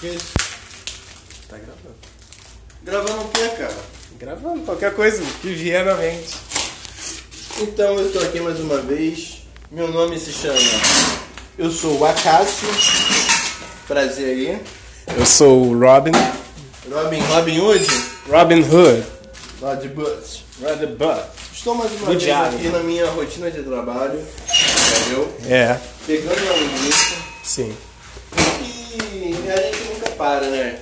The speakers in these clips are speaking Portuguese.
que é isso? Tá gravando. Gravando o quê, cara? Gravando qualquer coisa que vier na mente. Então eu estou aqui mais uma vez. Meu nome se chama. Eu sou o Acácio. Prazer aí. Eu sou o Robin. Robin Robin Hood. Robin Hood. De Butts. Rather Butt. Estou mais uma Do vez aqui na minha rotina de trabalho. Entendeu? É, Pegando a linguiça. sim. E a gente nunca para, né?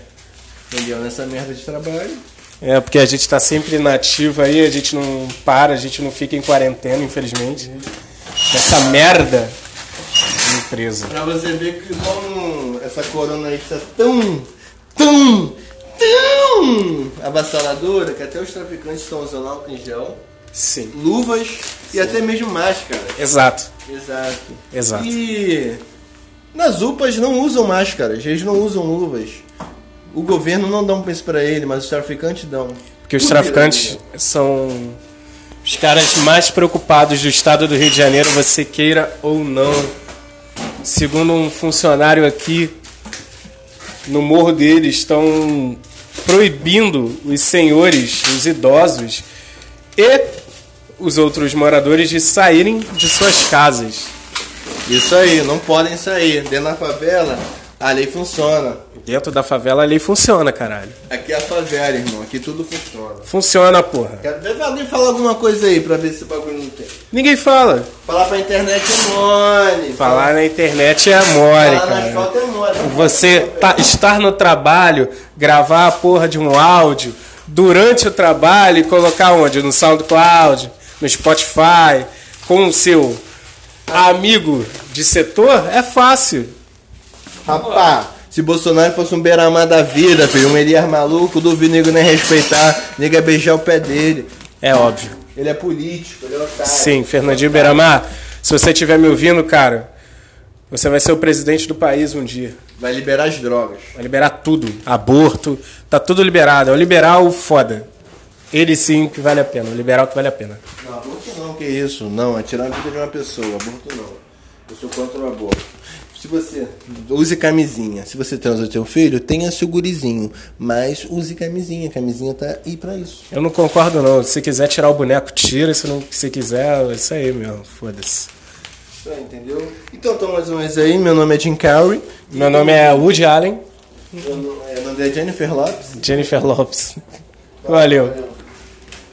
Entendeu? Nessa merda de trabalho. É, porque a gente tá sempre inativo aí, a gente não para, a gente não fica em quarentena, infelizmente. Essa merda de empresa. Pra você ver que como essa corona aí está tão, tão, tão avassaladora que até os traficantes estão usando álcool em gel, Sim. luvas e até mesmo máscara. Exato, Exato. exato. E nas UPAs não usam máscaras, eles não usam luvas. O governo não dá um preço pra ele, mas os traficantes dão. Porque os traficantes são os caras mais preocupados do estado do Rio de Janeiro, você queira ou não. Segundo um funcionário aqui no morro deles, estão proibindo os senhores, os idosos e os outros moradores de saírem de suas casas. Isso aí, não podem sair. Dentro da favela, a lei funciona. Dentro da favela a lei funciona, caralho. Aqui é a favela, irmão. Aqui tudo funciona. Funciona, porra. Quero ver alguém falar alguma coisa aí pra ver se o bagulho não tem. Ninguém fala. Falar pra internet é mole. Falar na internet é amore, Falar na cara. foto é mole. Você tá- estar no trabalho, gravar a porra de um áudio durante o trabalho e colocar onde? No SoundCloud, no Spotify, com o seu amigo de setor, é fácil. Rapaz, se Bolsonaro fosse um beramar da vida, filho, um Elias maluco, duvido nego nem respeitar, nego ia beijar o pé dele. É óbvio. Ele é político, ele é otário. Sim, Fernandinho Beiramar, se você estiver me ouvindo, cara, você vai ser o presidente do país um dia. Vai liberar as drogas. Vai liberar tudo. Aborto, tá tudo liberado. É o liberal foda. Ele sim que vale a pena. O liberal que vale a pena. Não, aborto não, que isso? Não, é tirar a vida de uma pessoa, aborto não. Eu sou contra o aborto. Se você use camisinha, se você transa o seu filho, tenha seu gurizinho, mas use camisinha, camisinha tá aí pra isso. Eu não concordo não. Se quiser tirar o boneco, tira. Se não se quiser, é isso aí mesmo. Foda-se. Aí, entendeu? Então, então mais uma vez aí, meu nome é Jim Carrey. Meu nome é Woody Allen. Meu nome é, meu nome é Jennifer Lopes. Jennifer Lopes. Valeu.